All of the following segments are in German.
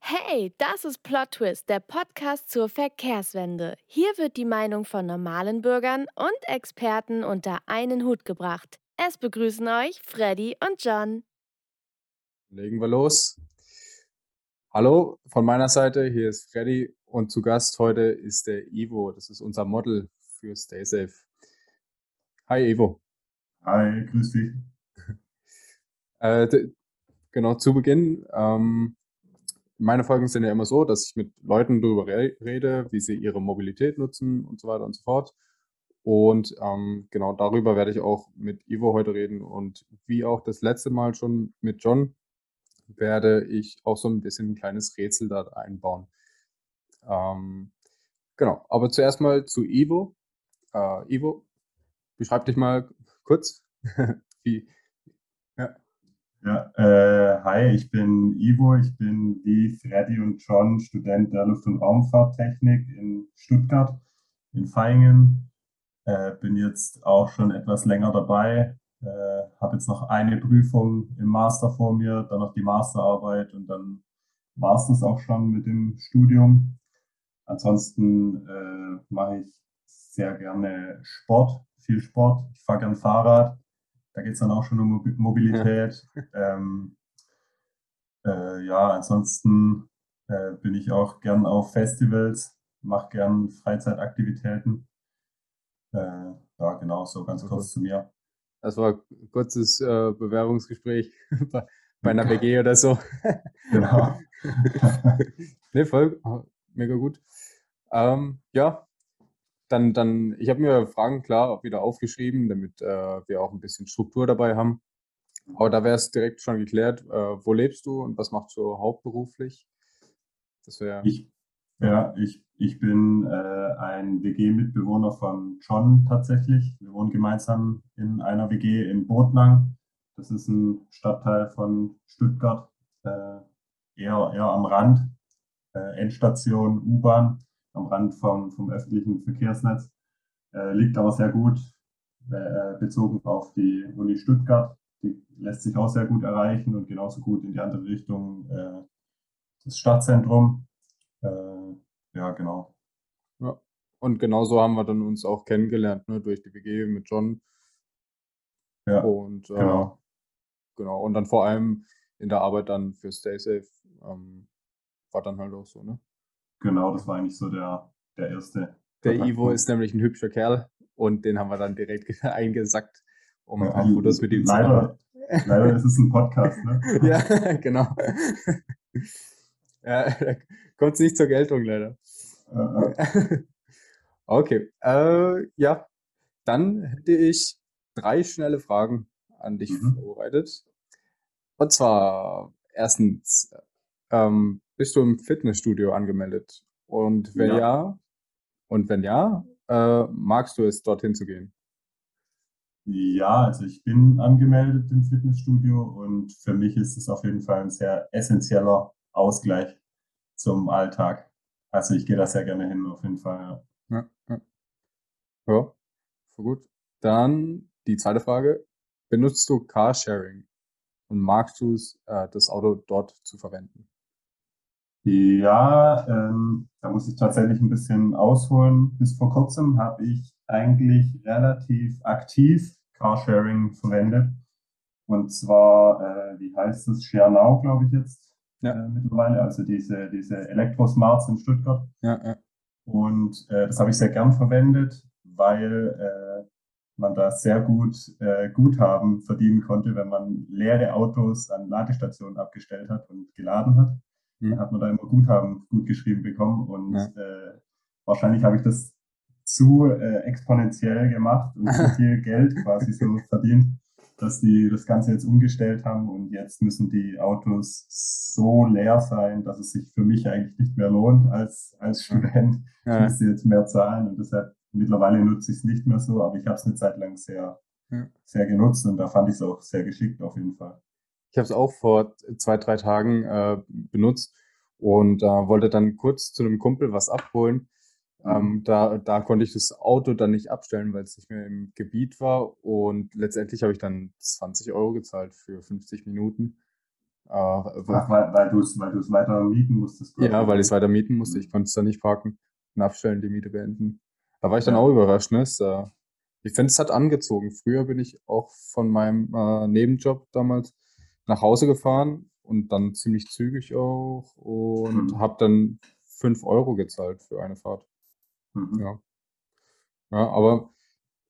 Hey, das ist Plot Twist, der Podcast zur Verkehrswende. Hier wird die Meinung von normalen Bürgern und Experten unter einen Hut gebracht. Es begrüßen euch Freddy und John. Legen wir los. Hallo von meiner Seite, hier ist Freddy und zu Gast heute ist der Ivo. Das ist unser Model für Stay Safe. Hi Ivo. Hi, grüß dich. Äh, genau, zu Beginn. Ähm, meine Folgen sind ja immer so, dass ich mit Leuten darüber re rede, wie sie ihre Mobilität nutzen und so weiter und so fort. Und ähm, genau darüber werde ich auch mit Ivo heute reden. Und wie auch das letzte Mal schon mit John, werde ich auch so ein bisschen ein kleines Rätsel da einbauen. Ähm, genau, aber zuerst mal zu Ivo. Äh, Ivo, beschreib dich mal kurz. wie, ja, äh, hi, ich bin Ivo, ich bin wie Freddy und John Student der Luft- und Raumfahrttechnik in Stuttgart, in Vaihingen. Äh, bin jetzt auch schon etwas länger dabei, äh, habe jetzt noch eine Prüfung im Master vor mir, dann noch die Masterarbeit und dann war es das auch schon mit dem Studium. Ansonsten äh, mache ich sehr gerne Sport, viel Sport. Ich fahre gern Fahrrad da geht es dann auch schon um Mobilität. Ja, ähm, äh, ja ansonsten äh, bin ich auch gern auf Festivals, mache gern Freizeitaktivitäten. Äh, ja, genau, so ganz kurz zu mir. Das war ein kurzes äh, Bewerbungsgespräch bei, bei einer WG oder so. genau. nee, voll, mega gut. Ähm, ja, dann, dann, ich habe mir Fragen klar wieder aufgeschrieben, damit äh, wir auch ein bisschen Struktur dabei haben. Aber da wäre es direkt schon geklärt, äh, wo lebst du und was machst du hauptberuflich? Das wäre. Ich, ja, ich, ich bin äh, ein WG-Mitbewohner von John tatsächlich. Wir wohnen gemeinsam in einer WG in Botlang. Das ist ein Stadtteil von Stuttgart, äh, eher, eher am Rand. Äh, Endstation U-Bahn am Rand vom, vom öffentlichen Verkehrsnetz, äh, liegt aber sehr gut äh, bezogen auf die Uni Stuttgart. Die lässt sich auch sehr gut erreichen und genauso gut in die andere Richtung äh, das Stadtzentrum. Äh, ja, genau. Ja. Und genauso haben wir dann uns auch kennengelernt, ne, durch die WG mit John. Ja, und, äh, genau. Genau. Und dann vor allem in der Arbeit dann für Stay Safe ähm, war dann halt auch so, ne? Genau, das war eigentlich so der, der erste. Der Ivo ist nämlich ein hübscher Kerl und den haben wir dann direkt eingesackt, um ein paar Fotos mit ihm zu machen. Leider ist es ein Podcast, ne? ja, genau. ja, kommt es nicht zur Geltung, leider. okay, äh, ja, dann hätte ich drei schnelle Fragen an dich mhm. vorbereitet. Und zwar erstens, ähm, bist du im Fitnessstudio angemeldet? Und wenn ja, ja und wenn ja, äh, magst du es, dorthin zu gehen? Ja, also ich bin angemeldet im Fitnessstudio und für mich ist es auf jeden Fall ein sehr essentieller Ausgleich zum Alltag. Also ich gehe da sehr gerne hin, auf jeden Fall. Ja, ja. ja voll gut. Dann die zweite Frage. Benutzt du Carsharing und magst du es, äh, das Auto dort zu verwenden? Ja, ähm, da muss ich tatsächlich ein bisschen ausholen. Bis vor kurzem habe ich eigentlich relativ aktiv Carsharing verwendet. Und zwar, äh, wie heißt es, ShareNow, glaube ich jetzt ja. äh, mittlerweile, also diese, diese Elektrosmarts in Stuttgart. Ja, ja. Und äh, das habe ich sehr gern verwendet, weil äh, man da sehr gut äh, Guthaben verdienen konnte, wenn man leere Autos an Ladestationen abgestellt hat und geladen hat. Mhm. Hat man da immer Guthaben gut geschrieben bekommen und ja. äh, wahrscheinlich habe ich das zu äh, exponentiell gemacht und zu viel Geld quasi so verdient, dass die das Ganze jetzt umgestellt haben und jetzt müssen die Autos so leer sein, dass es sich für mich eigentlich nicht mehr lohnt als, als Student. Ja. Ich müsste jetzt mehr zahlen und deshalb mittlerweile nutze ich es nicht mehr so, aber ich habe es eine Zeit lang sehr, ja. sehr genutzt und da fand ich es auch sehr geschickt auf jeden Fall. Ich habe es auch vor zwei, drei Tagen äh, benutzt und äh, wollte dann kurz zu einem Kumpel was abholen. Mhm. Ähm, da, da konnte ich das Auto dann nicht abstellen, weil es nicht mehr im Gebiet war. Und letztendlich habe ich dann 20 Euro gezahlt für 50 Minuten. Äh, Ach, weil, weil du es weil du's weiter mieten musstest. Ja, weil ich es weiter mieten musste. Ich mhm. konnte es dann nicht parken und abstellen, die Miete beenden. Da war ich dann ja. auch überrascht. Ne? Es, äh, ich finde, es hat angezogen. Früher bin ich auch von meinem äh, Nebenjob damals nach Hause gefahren und dann ziemlich zügig auch und mhm. habe dann 5 Euro gezahlt für eine Fahrt. Mhm. Ja. ja, aber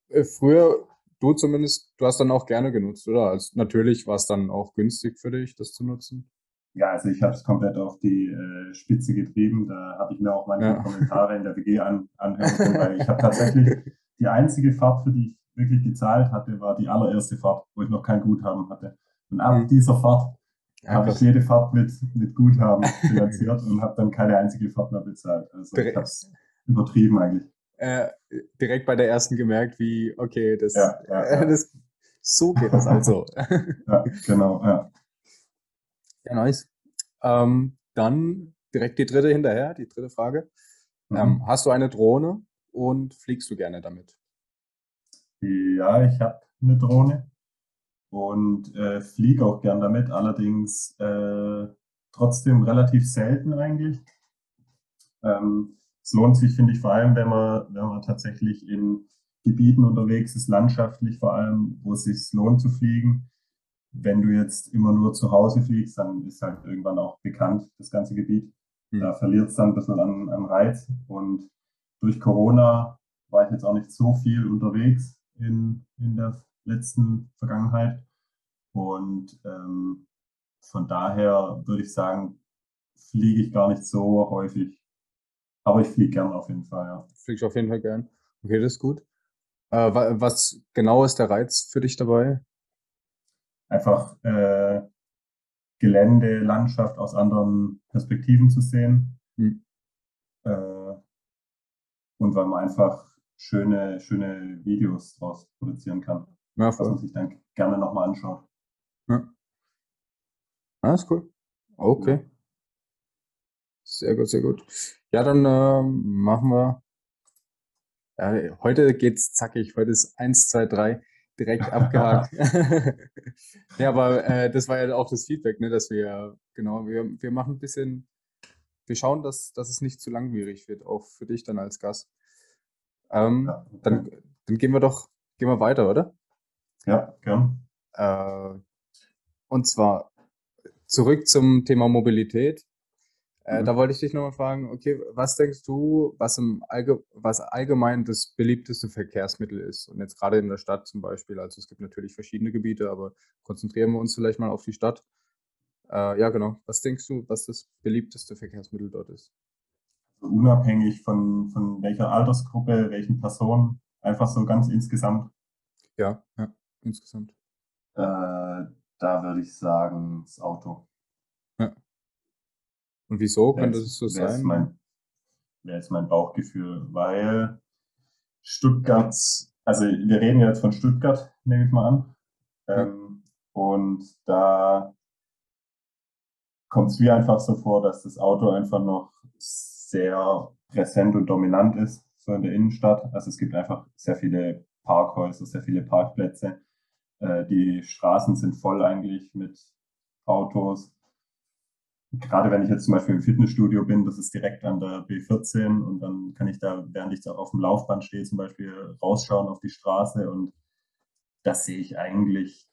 äh, früher, du zumindest, du hast dann auch gerne genutzt, oder? Also natürlich war es dann auch günstig für dich, das zu nutzen. Ja, also ich habe es komplett auf die äh, Spitze getrieben. Da habe ich mir auch manche ja. Kommentare in der WG an, anhören weil ich habe tatsächlich die einzige Fahrt, für die ich wirklich gezahlt hatte, war die allererste Fahrt, wo ich noch kein Guthaben hatte. Und ab mhm. dieser Fahrt ja, habe ich jede Fahrt mit, mit Guthaben finanziert und habe dann keine einzige Fahrt mehr bezahlt. Also ich habe es übertrieben eigentlich. Äh, direkt bei der ersten gemerkt, wie, okay, das, ja, ja, äh, das so geht das also. ja, genau, ja. Ja, nice. Ähm, dann direkt die dritte hinterher, die dritte Frage. Mhm. Ähm, hast du eine Drohne und fliegst du gerne damit? Ja, ich habe eine Drohne und äh, fliege auch gern damit, allerdings äh, trotzdem relativ selten eigentlich. Ähm, es lohnt sich, finde ich, vor allem, wenn man, wenn man tatsächlich in Gebieten unterwegs ist, landschaftlich vor allem, wo es sich lohnt zu fliegen wenn du jetzt immer nur zu Hause fliegst, dann ist halt irgendwann auch bekannt, das ganze Gebiet. Mhm. Da verliert es dann ein bisschen an, an Reiz. Und durch Corona war ich jetzt auch nicht so viel unterwegs in, in der letzten Vergangenheit. Und ähm, von daher würde ich sagen, fliege ich gar nicht so häufig. Aber ich fliege gern auf jeden Fall, ja. Fliegst auf jeden Fall gern. Okay, das ist gut. Äh, was genau ist der Reiz für dich dabei? einfach äh, Gelände, Landschaft aus anderen Perspektiven zu sehen. Mhm. Äh, und weil man einfach schöne, schöne Videos daraus produzieren kann. Ja, was man sich dann gerne nochmal anschaut. Ah, cool. Okay. Ja. Sehr gut, sehr gut. Ja, dann äh, machen wir. Ja, heute geht's zackig. Heute ist eins, zwei, drei direkt abgehakt. ja, aber äh, das war ja auch das Feedback, ne, dass wir, genau, wir, wir machen ein bisschen, wir schauen, dass, dass es nicht zu langwierig wird, auch für dich dann als Gast. Ähm, ja, dann, dann gehen wir doch, gehen wir weiter, oder? Ja, gern. Äh, und zwar zurück zum Thema Mobilität. Äh, mhm. Da wollte ich dich nochmal fragen, okay, was denkst du, was, im Allge was allgemein das beliebteste Verkehrsmittel ist? Und jetzt gerade in der Stadt zum Beispiel, also es gibt natürlich verschiedene Gebiete, aber konzentrieren wir uns vielleicht mal auf die Stadt. Äh, ja, genau. Was denkst du, was das beliebteste Verkehrsmittel dort ist? Also unabhängig von, von welcher Altersgruppe, welchen Personen, einfach so ganz insgesamt. Ja, ja, insgesamt. Äh, da würde ich sagen, das Auto. Und wieso könnte es so sein? Mein, wäre jetzt mein Bauchgefühl, weil Stuttgart, also wir reden jetzt von Stuttgart, nehme ich mal an. Ähm, und da kommt es mir einfach so vor, dass das Auto einfach noch sehr präsent und dominant ist, so in der Innenstadt. Also es gibt einfach sehr viele Parkhäuser, sehr viele Parkplätze. Äh, die Straßen sind voll eigentlich mit Autos gerade wenn ich jetzt zum Beispiel im Fitnessstudio bin, das ist direkt an der B14 und dann kann ich da, während ich da auf dem Laufband stehe, zum Beispiel rausschauen auf die Straße und das sehe ich eigentlich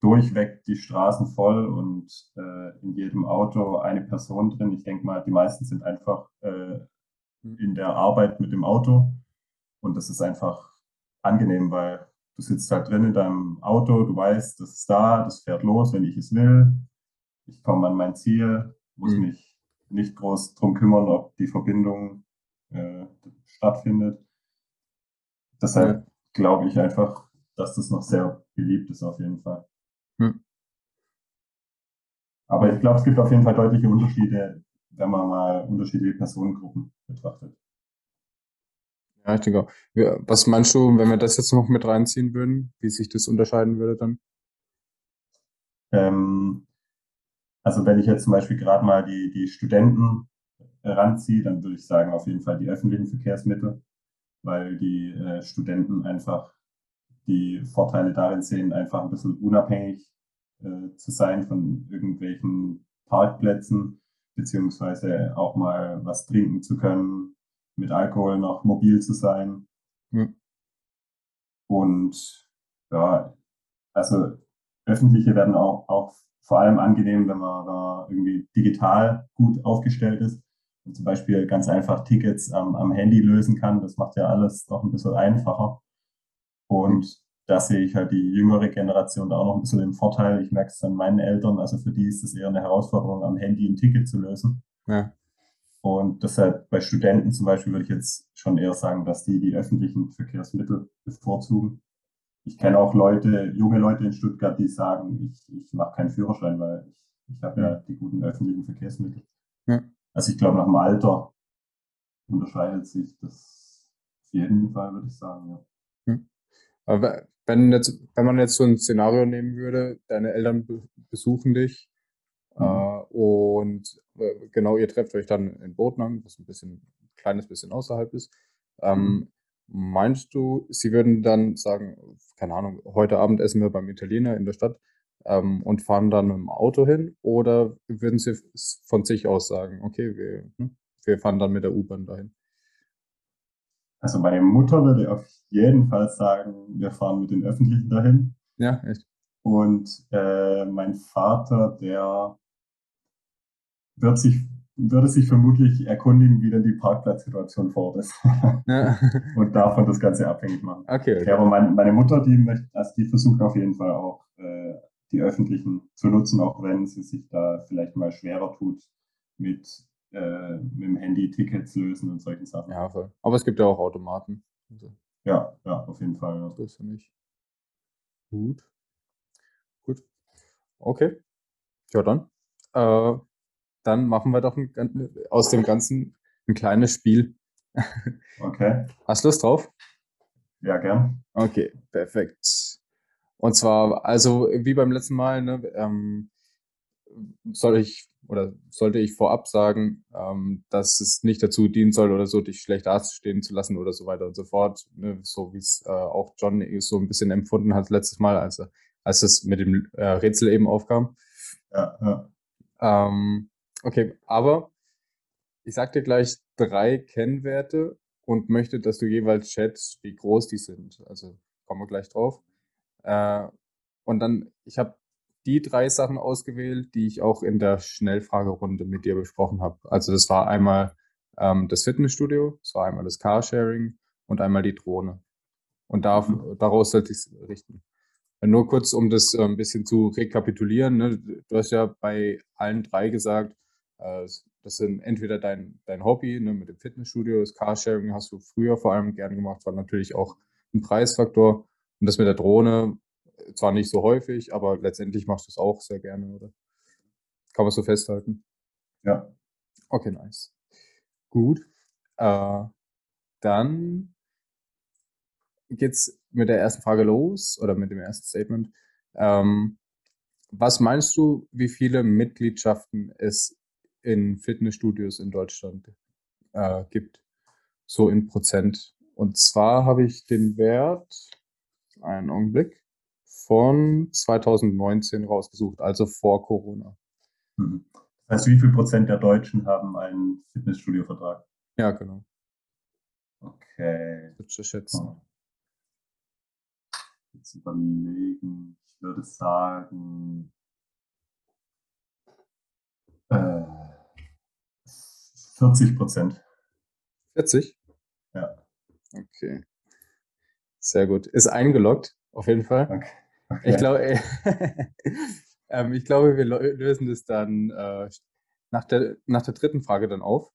durchweg die Straßen voll und äh, in jedem Auto eine Person drin. Ich denke mal, die meisten sind einfach äh, in der Arbeit mit dem Auto und das ist einfach angenehm, weil du sitzt halt drin in deinem Auto, du weißt, das ist da, das fährt los, wenn ich es will. Ich komme an mein Ziel, muss mhm. mich nicht groß drum kümmern, ob die Verbindung äh, stattfindet. Deshalb glaube ich einfach, dass das noch sehr beliebt ist auf jeden Fall. Mhm. Aber ich glaube, es gibt auf jeden Fall deutliche Unterschiede, wenn man mal unterschiedliche Personengruppen betrachtet. Ja, ich denke auch. Was meinst du, wenn wir das jetzt noch mit reinziehen würden, wie sich das unterscheiden würde dann? Ähm, also wenn ich jetzt zum Beispiel gerade mal die, die Studenten ranziehe, dann würde ich sagen, auf jeden Fall die öffentlichen Verkehrsmittel, weil die äh, Studenten einfach die Vorteile darin sehen, einfach ein bisschen unabhängig äh, zu sein von irgendwelchen Parkplätzen, beziehungsweise auch mal was trinken zu können, mit Alkohol noch mobil zu sein. Mhm. Und ja, also öffentliche werden auch, auch vor allem angenehm, wenn man da irgendwie digital gut aufgestellt ist und zum Beispiel ganz einfach Tickets am, am Handy lösen kann. Das macht ja alles noch ein bisschen einfacher. Und da sehe ich halt die jüngere Generation da auch noch ein bisschen im Vorteil. Ich merke es an meinen Eltern, also für die ist es eher eine Herausforderung, am Handy ein Ticket zu lösen. Ja. Und deshalb bei Studenten zum Beispiel würde ich jetzt schon eher sagen, dass die die öffentlichen Verkehrsmittel bevorzugen. Ich kenne auch Leute, junge Leute in Stuttgart, die sagen, ich, ich mache keinen Führerschein, weil ich, ich habe ja die guten öffentlichen Verkehrsmittel. Ja. Also ich glaube, nach dem Alter unterscheidet sich das auf jeden Fall, würde ich sagen, ja. Hm. Aber wenn jetzt, wenn man jetzt so ein Szenario nehmen würde, deine Eltern besuchen dich mhm. äh, und äh, genau, ihr trefft euch dann in Botnang, was ein bisschen ein kleines bisschen außerhalb ist. Ähm, mhm. Meinst du, sie würden dann sagen, keine Ahnung, heute Abend essen wir beim Italiener in der Stadt ähm, und fahren dann mit dem Auto hin? Oder würden sie von sich aus sagen, okay, wir, hm, wir fahren dann mit der U-Bahn dahin? Also meine Mutter würde auf jeden Fall sagen, wir fahren mit den Öffentlichen dahin. Ja, echt. Und äh, mein Vater, der wird sich würde sich vermutlich erkundigen, wie denn die Parkplatzsituation vor Ort ist. Ja. und davon das Ganze abhängig machen. Okay. okay. Ja, aber mein, meine Mutter, die möchte, also die versucht auf jeden Fall auch äh, die öffentlichen zu nutzen, auch wenn sie sich da vielleicht mal schwerer tut mit, äh, mit dem Handy Tickets lösen und solchen Sachen. Ja, voll. Aber es gibt ja auch Automaten. Also. Ja, ja, auf jeden Fall. Ja. Das ist ja nicht. Gut. Gut. Okay. Ja, dann. Äh, dann machen wir doch ein, aus dem Ganzen ein kleines Spiel. Okay. Hast du Lust drauf? Ja, gern. Okay, perfekt. Und zwar, also wie beim letzten Mal, ne, ähm, soll ich oder sollte ich vorab sagen, ähm, dass es nicht dazu dienen soll oder so, dich schlecht dastehen zu lassen oder so weiter und so fort. Ne, so wie es äh, auch John so ein bisschen empfunden hat letztes Mal, als, als es mit dem äh, Rätsel eben aufkam. Ja, ja. Ähm, Okay, aber ich sag dir gleich drei Kennwerte und möchte, dass du jeweils schätzt, wie groß die sind. Also kommen wir gleich drauf. Äh, und dann, ich habe die drei Sachen ausgewählt, die ich auch in der Schnellfragerunde mit dir besprochen habe. Also das war einmal ähm, das Fitnessstudio, das war einmal das Carsharing und einmal die Drohne. Und da, mhm. daraus sollte ich es richten. Nur kurz, um das äh, ein bisschen zu rekapitulieren. Ne? Du hast ja bei allen drei gesagt, das sind entweder dein, dein Hobby ne, mit dem Fitnessstudio, das Carsharing hast du früher vor allem gern gemacht, war natürlich auch ein Preisfaktor. Und das mit der Drohne äh, zwar nicht so häufig, aber letztendlich machst du es auch sehr gerne, oder? Kann man so festhalten? Ja. Okay, nice. Gut. Äh, dann geht's mit der ersten Frage los oder mit dem ersten Statement. Ähm, was meinst du, wie viele Mitgliedschaften es in Fitnessstudios in Deutschland äh, gibt, so in Prozent. Und zwar habe ich den Wert, einen Augenblick, von 2019 rausgesucht, also vor Corona. Mhm. Das heißt, wie viel Prozent der Deutschen haben einen Fitnessstudio-Vertrag? Ja, genau. Okay. Würde ich schätzen. Oh. Jetzt überlegen, ich würde sagen, äh, 40 Prozent. 40? Ja. Okay. Sehr gut. Ist eingeloggt, auf jeden Fall. Okay. okay. Ich, glaube, ähm, ich glaube, wir lösen das dann äh, nach, der, nach der dritten Frage dann auf,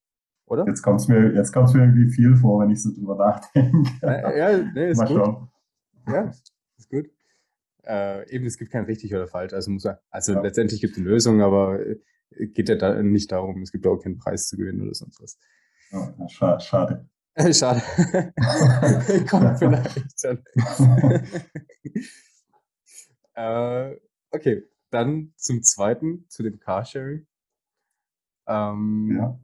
oder? Jetzt kommt es mir, mir irgendwie viel vor, wenn ich so drüber nachdenke. Äh, ja, nee, ist Mal gut. Schauen. Ja, ist gut. Äh, eben, es gibt kein richtig oder falsch. Also, muss also ja. letztendlich gibt es eine Lösung, aber geht ja da nicht darum, es gibt auch keinen Preis zu gewinnen oder sonst was. Oh, schade. Schade. schade. Kommt vielleicht dann. äh, okay, dann zum zweiten, zu dem Carsharing. Ähm, ja.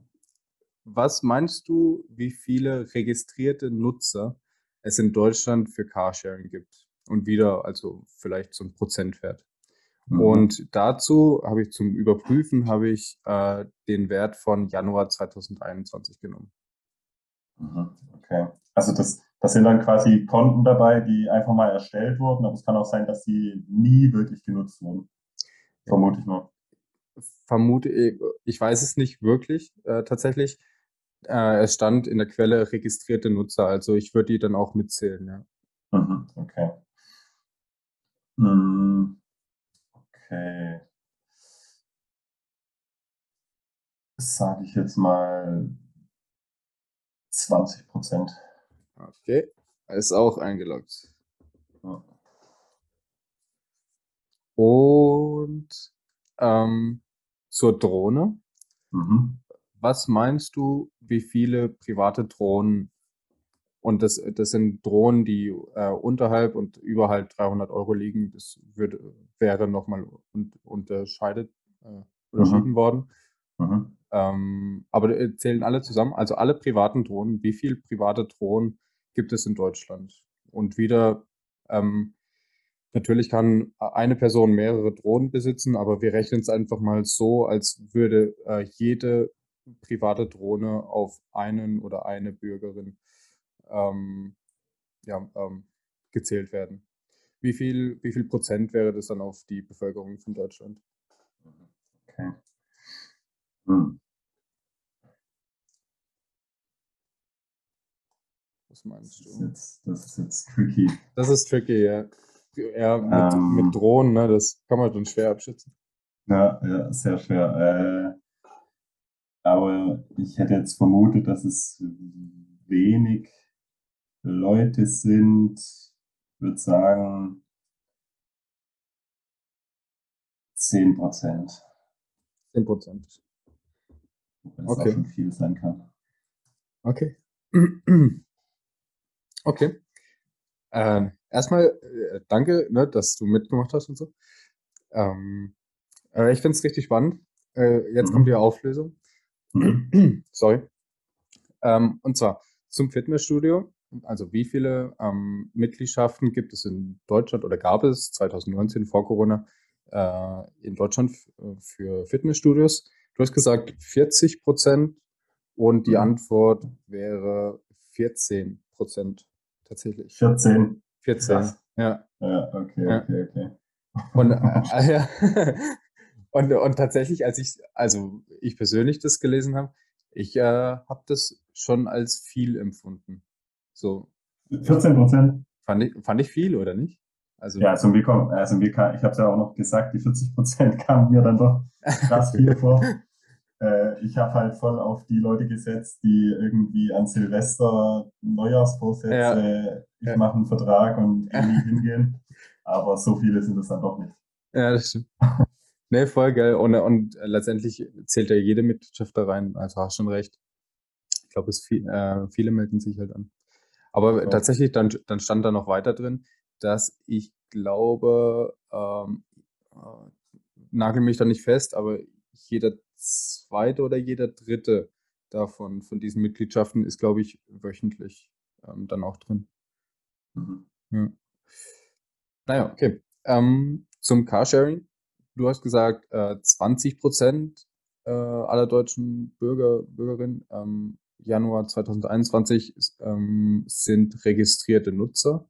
Was meinst du, wie viele registrierte Nutzer es in Deutschland für Carsharing gibt? Und wieder, also vielleicht so ein Prozentwert. Mhm. Und dazu habe ich zum Überprüfen habe ich äh, den Wert von Januar 2021 genommen. Mhm. Okay. Also das, das sind dann quasi Konten dabei, die einfach mal erstellt wurden, aber es kann auch sein, dass sie nie wirklich genutzt wurden. Vermute ich mal. Vermute ich, ich weiß es nicht wirklich äh, tatsächlich. Äh, es stand in der Quelle registrierte Nutzer, also ich würde die dann auch mitzählen, ja. Mhm. Okay. Hm. Okay. Sage ich jetzt mal 20 Prozent. Okay, ist auch eingeloggt. Ja. Und ähm, zur Drohne. Mhm. Was meinst du, wie viele private Drohnen, und das, das sind Drohnen, die äh, unterhalb und überhalb 300 Euro liegen, das würde, wäre nochmal un, unterscheidet, äh, unterschieden mhm. worden. Mhm. Ähm, aber äh, zählen alle zusammen, also alle privaten Drohnen, wie viele private Drohnen gibt es in Deutschland? Und wieder, ähm, natürlich kann eine Person mehrere Drohnen besitzen, aber wir rechnen es einfach mal so, als würde äh, jede private Drohne auf einen oder eine Bürgerin ähm, ja, ähm, gezählt werden. Wie viel, wie viel Prozent wäre das dann auf die Bevölkerung von Deutschland? Okay. Hm. Was meinst du? Das ist, jetzt, das ist jetzt tricky. Das ist tricky, ja. Ja, mit, ähm, mit Drohnen, ne, das kann man dann schwer abschätzen. Ja, ja, sehr schwer. Äh, aber ich hätte jetzt vermutet, dass es wenig Leute sind, ich würde sagen 10 Prozent. 10 Prozent. Es okay. auch schon viel sein kann. Okay. Okay. Ähm, erstmal äh, danke, ne, dass du mitgemacht hast und so. Ähm, äh, ich finde es richtig spannend. Äh, jetzt mhm. kommt die Auflösung. Mhm. Sorry. Ähm, und zwar zum Fitnessstudio. Also wie viele ähm, Mitgliedschaften gibt es in Deutschland oder gab es 2019 vor Corona äh, in Deutschland äh, für Fitnessstudios? Du hast gesagt 40 Prozent und die mhm. Antwort wäre 14 Prozent tatsächlich. 14. 14, Krass. ja. Ja, okay, ja. okay, okay. Und, äh, ja. und, und tatsächlich, als ich, also ich persönlich das gelesen habe, ich äh, habe das schon als viel empfunden. So. 14 Prozent. Fand ich, fand ich viel, oder nicht? Also, ja, also, wir, also wir, ich habe es ja auch noch gesagt, die 40 Prozent kamen mir dann doch krass viel vor. Äh, ich habe halt voll auf die Leute gesetzt, die irgendwie an Silvester Neujahrsvorsätze, ja. ich ja. mache einen Vertrag und irgendwie hingehen. Aber so viele sind es dann doch nicht. Ja, das stimmt. ne, voll geil. Und, und letztendlich zählt ja jede Mitgliedschaft da rein. Also hast schon recht. Ich glaube, viel, äh, viele melden sich halt an. Aber ja. tatsächlich, dann, dann stand da noch weiter drin, dass ich glaube, ähm, äh, nagel mich da nicht fest, aber jeder zweite oder jeder dritte davon, von diesen Mitgliedschaften, ist, glaube ich, wöchentlich ähm, dann auch drin. Mhm. Ja. Naja, okay. Ähm, zum Carsharing. Du hast gesagt, äh, 20 Prozent äh, aller deutschen Bürger, Bürgerinnen ähm, Januar 2021 ähm, sind registrierte Nutzer.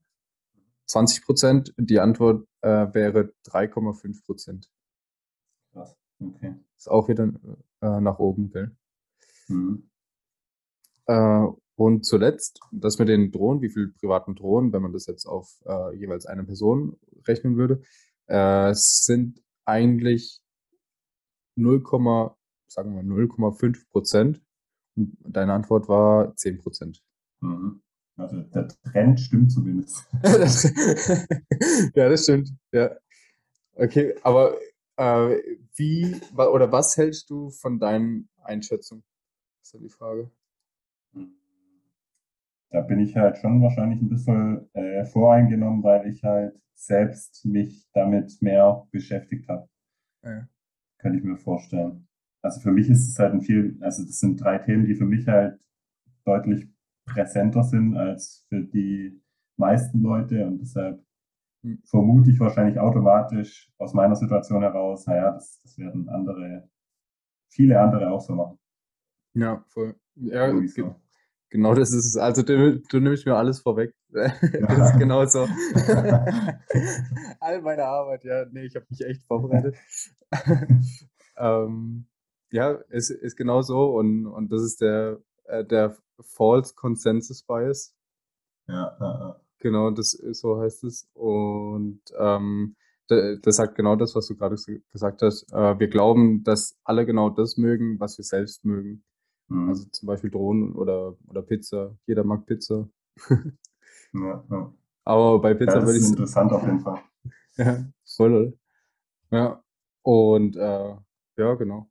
20 Prozent, die Antwort äh, wäre 3,5 Prozent. Krass, okay. Ist auch wieder äh, nach oben, gell? Mhm. Äh, und zuletzt, das mit den Drohnen, wie viele privaten Drohnen, wenn man das jetzt auf äh, jeweils eine Person rechnen würde, äh, sind eigentlich 0, sagen wir 0,5 Prozent. Deine Antwort war 10 Prozent. Mhm. Also der Trend stimmt zumindest. ja, das stimmt. Ja. Okay, aber äh, wie oder was hältst du von deinen Einschätzungen? ist ja die Frage. Da bin ich halt schon wahrscheinlich ein bisschen äh, voreingenommen, weil ich halt selbst mich damit mehr beschäftigt habe. Ja. Könnte ich mir vorstellen. Also für mich ist es halt ein viel, also das sind drei Themen, die für mich halt deutlich präsenter sind als für die meisten Leute und deshalb hm. vermute ich wahrscheinlich automatisch aus meiner Situation heraus, naja, das, das werden andere, viele andere auch so machen. Ja, voll. Ja, so. genau das ist es. Also du, du nimmst mir alles vorweg. das ist genau so. All meine Arbeit, ja, nee, ich habe mich echt vorbereitet. ähm, ja, ist, ist genau so und, und das ist der, äh, der False Consensus Bias. Ja, ja, ja. Genau, das so heißt es. Und ähm, das sagt genau das, was du gerade gesagt hast. Äh, wir glauben, dass alle genau das mögen, was wir selbst mögen. Mhm. Also zum Beispiel Drohnen oder, oder Pizza. Jeder mag Pizza. ja, ja. Aber bei Pizza ja, würde ich. Das ist interessant auf jeden Fall. ja, voll. Ja. Und äh, ja, genau.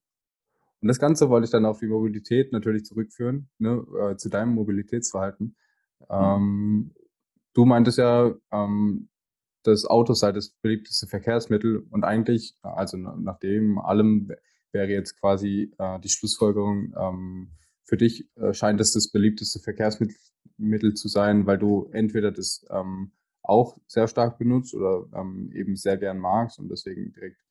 Und das Ganze wollte ich dann auf die Mobilität natürlich zurückführen, ne, äh, zu deinem Mobilitätsverhalten. Mhm. Ähm, du meintest ja, ähm, das Auto sei das beliebteste Verkehrsmittel und eigentlich, also nach dem allem wäre jetzt quasi äh, die Schlussfolgerung, ähm, für dich äh, scheint es das beliebteste Verkehrsmittel zu sein, weil du entweder das ähm, auch sehr stark benutzt oder ähm, eben sehr gern magst und deswegen direkt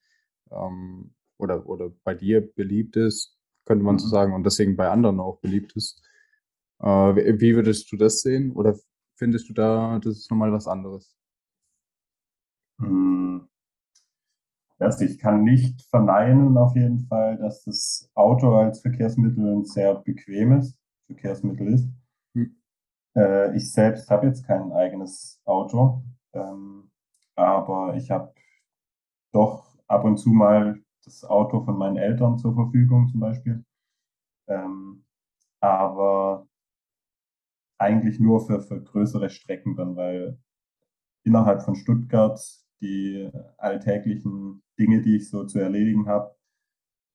ähm, oder, oder bei dir beliebt ist, könnte man mhm. so sagen, und deswegen bei anderen auch beliebt ist. Äh, wie würdest du das sehen? Oder findest du da, das ist nochmal was anderes? Hm. Also ich kann nicht verneinen auf jeden Fall, dass das Auto als Verkehrsmittel ein sehr bequemes Verkehrsmittel ist. Hm. Äh, ich selbst habe jetzt kein eigenes Auto, ähm, aber ich habe doch ab und zu mal das Auto von meinen Eltern zur Verfügung zum Beispiel. Ähm, aber eigentlich nur für, für größere Strecken dann, weil innerhalb von Stuttgart die alltäglichen Dinge, die ich so zu erledigen habe,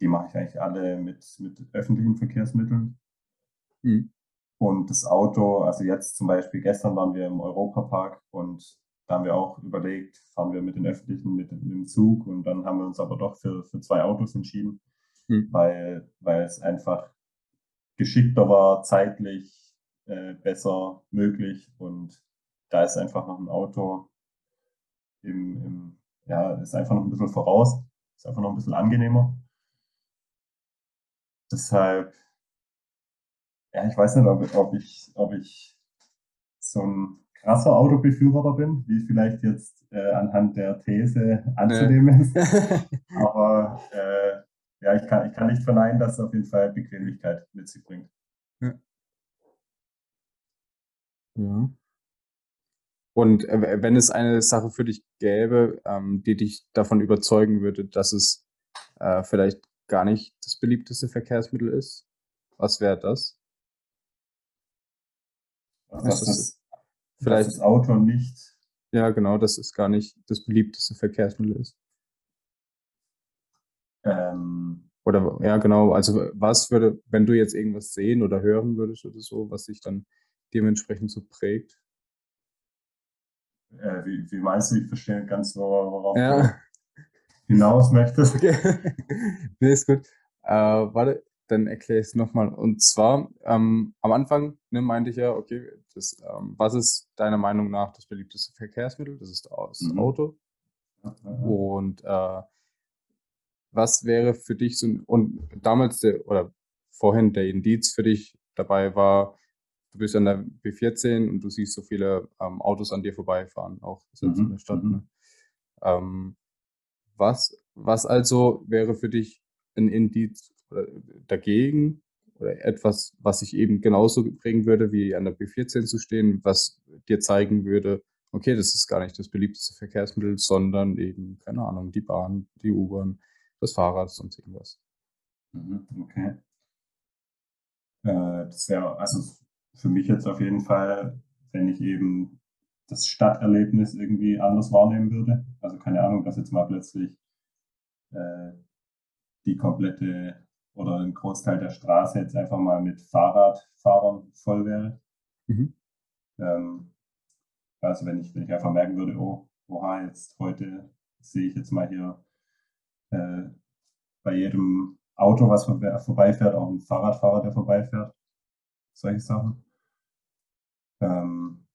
die mache ich eigentlich alle mit, mit öffentlichen Verkehrsmitteln. Mhm. Und das Auto, also jetzt zum Beispiel, gestern waren wir im Europapark und da haben wir auch überlegt, fahren wir mit den öffentlichen, mit, mit dem Zug und dann haben wir uns aber doch für, für zwei Autos entschieden, mhm. weil, weil es einfach geschickter war, zeitlich äh, besser möglich und da ist einfach noch ein Auto im, im, ja, ist einfach noch ein bisschen voraus, ist einfach noch ein bisschen angenehmer. Deshalb, ja, ich weiß nicht, ob, ob ich, ob ich so ein krasser Autobefürworter bin, wie vielleicht jetzt äh, anhand der These anzunehmen ist. Aber äh, ja, ich kann, ich kann nicht verneinen, dass es auf jeden Fall Bequemlichkeit mit sich bringt. Ja. ja. Und äh, wenn es eine Sache für dich gäbe, ähm, die dich davon überzeugen würde, dass es äh, vielleicht gar nicht das beliebteste Verkehrsmittel ist, was wäre das? Was, was das, vielleicht das Auto nicht. Ja, genau, dass es gar nicht das beliebteste Verkehrsmittel ist. Ähm, oder ja, genau, also was würde, wenn du jetzt irgendwas sehen oder hören würdest oder so, was sich dann dementsprechend so prägt? Äh, wie, wie, meinst du, ich verstehe ganz, worauf ja. du hinaus möchtest? Okay. nee, ist gut. Äh, warte, dann erkläre ich es nochmal. Und zwar, ähm, am Anfang ne, meinte ich ja, okay, das, ähm, was ist deiner Meinung nach das beliebteste Verkehrsmittel? Das ist das mhm. Auto. Mhm. Und äh, was wäre für dich so, und damals der, oder vorhin der Indiz für dich dabei war, du bist an der B14 und du siehst so viele ähm, Autos an dir vorbeifahren, auch mhm. in der Stadt. Mhm. Ne? Ähm, was, was also wäre für dich ein Indiz dagegen oder etwas, was sich eben genauso bringen würde, wie an der B14 zu stehen, was dir zeigen würde, okay, das ist gar nicht das beliebteste Verkehrsmittel, sondern eben, keine Ahnung, die Bahn, die U-Bahn, das Fahrrad, sonst irgendwas. Mhm, okay. Äh, das wäre, also für mich jetzt auf jeden Fall, wenn ich eben das Stadterlebnis irgendwie anders wahrnehmen würde. Also keine Ahnung, dass jetzt mal plötzlich äh, die komplette oder ein Großteil der Straße jetzt einfach mal mit Fahrradfahrern voll wäre. Mhm. Ähm, also wenn ich, wenn ich einfach merken würde, oh, oha, jetzt heute sehe ich jetzt mal hier äh, bei jedem Auto, was vorbeifährt, auch ein Fahrradfahrer, der vorbeifährt solche Sachen. Ähm,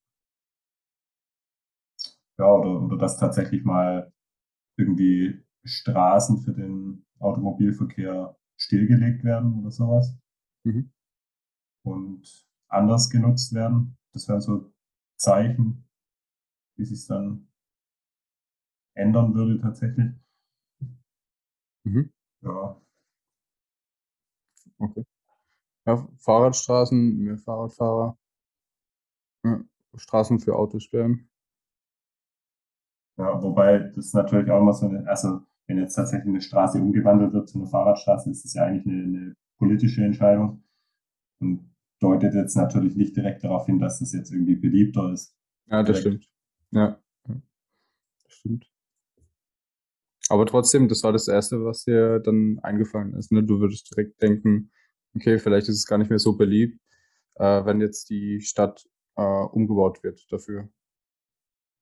ja, oder, oder dass tatsächlich mal irgendwie Straßen für den Automobilverkehr stillgelegt werden oder sowas Mhm. und anders genutzt werden. Das wären so Zeichen, wie sich dann ändern würde tatsächlich. Mhm. Ja, Okay. Ja, Fahrradstraßen, mehr Fahrradfahrer. Ja, Straßen für Autos sperren. ja, wobei das natürlich auch immer so eine, also wenn jetzt tatsächlich eine Straße umgewandelt wird zu einer Fahrradstraße, ist das ja eigentlich eine, eine politische Entscheidung und deutet jetzt natürlich nicht direkt darauf hin, dass das jetzt irgendwie beliebter ist. Ja, das Direkt. stimmt. Ja. Das stimmt. Aber trotzdem, das war das Erste, was dir dann eingefallen ist. Ne? Du würdest direkt denken, okay, vielleicht ist es gar nicht mehr so beliebt, äh, wenn jetzt die Stadt äh, umgebaut wird dafür.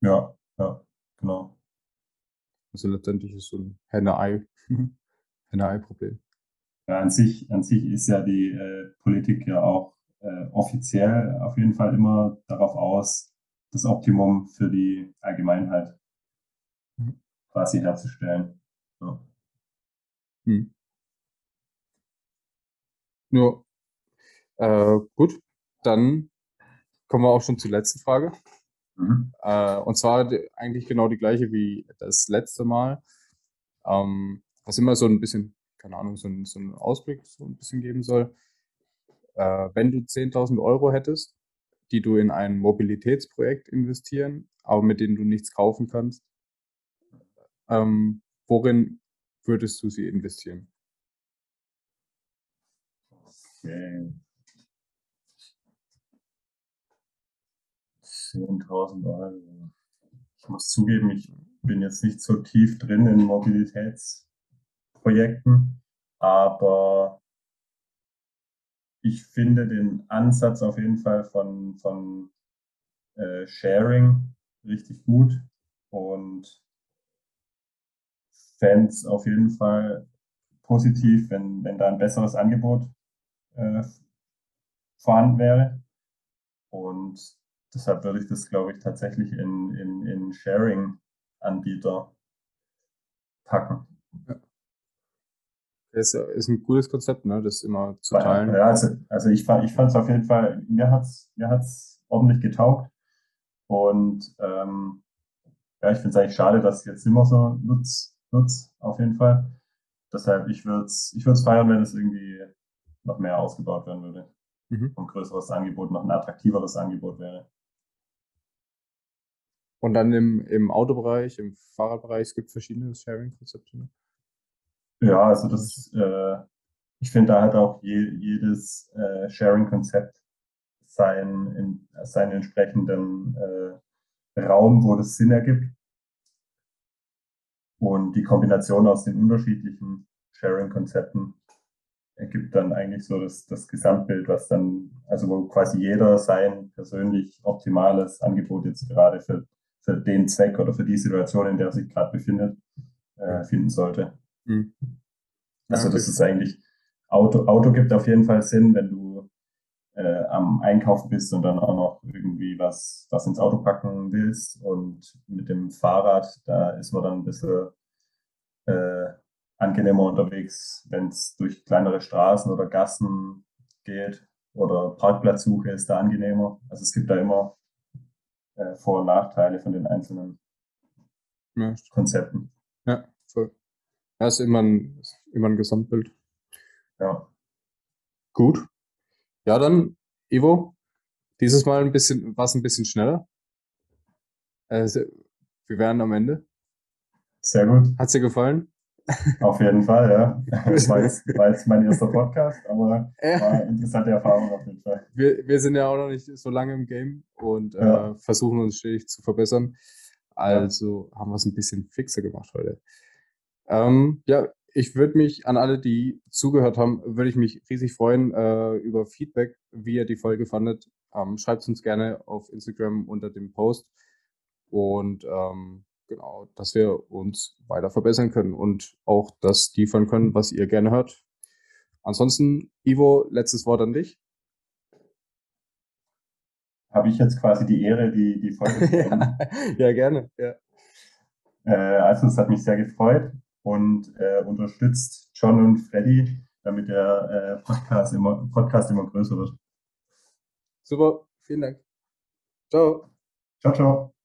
Ja, ja, genau. Also letztendlich ist so ein Henne-Ei, Henne-Ei-Problem. Ja, an sich, an sich ist ja die äh, Politik ja auch äh, offiziell auf jeden Fall immer darauf aus, das Optimum für die Allgemeinheit Mhm. quasi herzustellen. Ja. Hm. Ja, äh, gut, dann kommen wir auch schon zur letzten Frage. Mhm. Äh, und zwar eigentlich genau die gleiche wie das letzte Mal. Ähm, was immer so ein bisschen, keine Ahnung, so, ein, so einen Ausblick so ein bisschen geben soll. Äh, wenn du 10.000 Euro hättest, die du in ein Mobilitätsprojekt investieren, aber mit denen du nichts kaufen kannst, ähm, worin würdest du sie investieren? Okay. 10.000 Euro. Ich muss zugeben, ich bin jetzt nicht so tief drin in Mobilitätsprojekten, aber ich finde den Ansatz auf jeden Fall von, von äh, Sharing richtig gut und fände es auf jeden Fall positiv, wenn, wenn da ein besseres Angebot äh, vorhanden wäre. Und deshalb würde ich das, glaube ich, tatsächlich in, in, in Sharing-Anbieter packen. Das ist, ist ein cooles Konzept, ne? Das immer zu teilen. Ja, also, also ich fand fand's auf jeden Fall, mir hat's mir hat's ordentlich getaugt. Und ähm, ja, ich finde es eigentlich schade, dass es jetzt immer so nutz, nutz auf jeden Fall. Deshalb, ich würde es ich würd's feiern, wenn es irgendwie noch mehr ausgebaut werden würde. Mhm. Ein größeres Angebot, noch ein attraktiveres Angebot wäre. Und dann im, im Autobereich, im Fahrradbereich, es gibt verschiedene Sharing-Konzepte. Ne? Ja, also das, äh, ich finde, da hat auch je, jedes äh, Sharing-Konzept seinen, in, seinen entsprechenden äh, Raum, wo das Sinn ergibt. Und die Kombination aus den unterschiedlichen Sharing-Konzepten ergibt dann eigentlich so das, das Gesamtbild, was dann, also wo quasi jeder sein persönlich optimales Angebot jetzt gerade für, für den Zweck oder für die Situation, in der er sich gerade befindet, äh, finden sollte. Mhm. Also das ist eigentlich, Auto, Auto gibt auf jeden Fall Sinn, wenn du äh, am Einkaufen bist und dann auch noch irgendwie was, was ins Auto packen willst. Und mit dem Fahrrad, da ist man dann ein bisschen äh, angenehmer unterwegs, wenn es durch kleinere Straßen oder Gassen geht oder Parkplatzsuche ist da angenehmer. Also es gibt da immer äh, Vor- und Nachteile von den einzelnen Ja, Konzepten. ja, voll. Ja, ist immer ein, ist immer ein Gesamtbild. Ja. Gut. Ja, dann, Ivo, dieses Mal ein bisschen, was ein bisschen schneller. Also, wir wären am Ende. Sehr gut. Hat's dir gefallen? Auf jeden Fall, ja. Das war jetzt, war jetzt mein erster Podcast, aber war Ja. eine interessante Erfahrung auf jeden Fall. Wir, wir sind ja auch noch nicht so lange im Game und Ja. äh, versuchen uns stetig zu verbessern. Also haben wir es ein bisschen fixer gemacht heute. Ähm, ja, ich würde mich an alle, die zugehört haben, würde ich mich riesig freuen äh, über Feedback, wie ihr die Folge fandet. Ähm, Schreibt uns gerne auf Instagram unter dem Post und ähm, genau, dass wir uns weiter verbessern können und auch das liefern können, was ihr gerne hört. Ansonsten, Ivo, letztes Wort an dich. habe ich jetzt quasi die Ehre, die, die Folge zu ja, ja, gerne. Ja. Äh, also es hat mich sehr gefreut und äh, unterstützt John und Freddy, damit der äh, Podcast, immer, Podcast immer größer wird. Super, vielen Dank. Ciao. Ciao, ciao.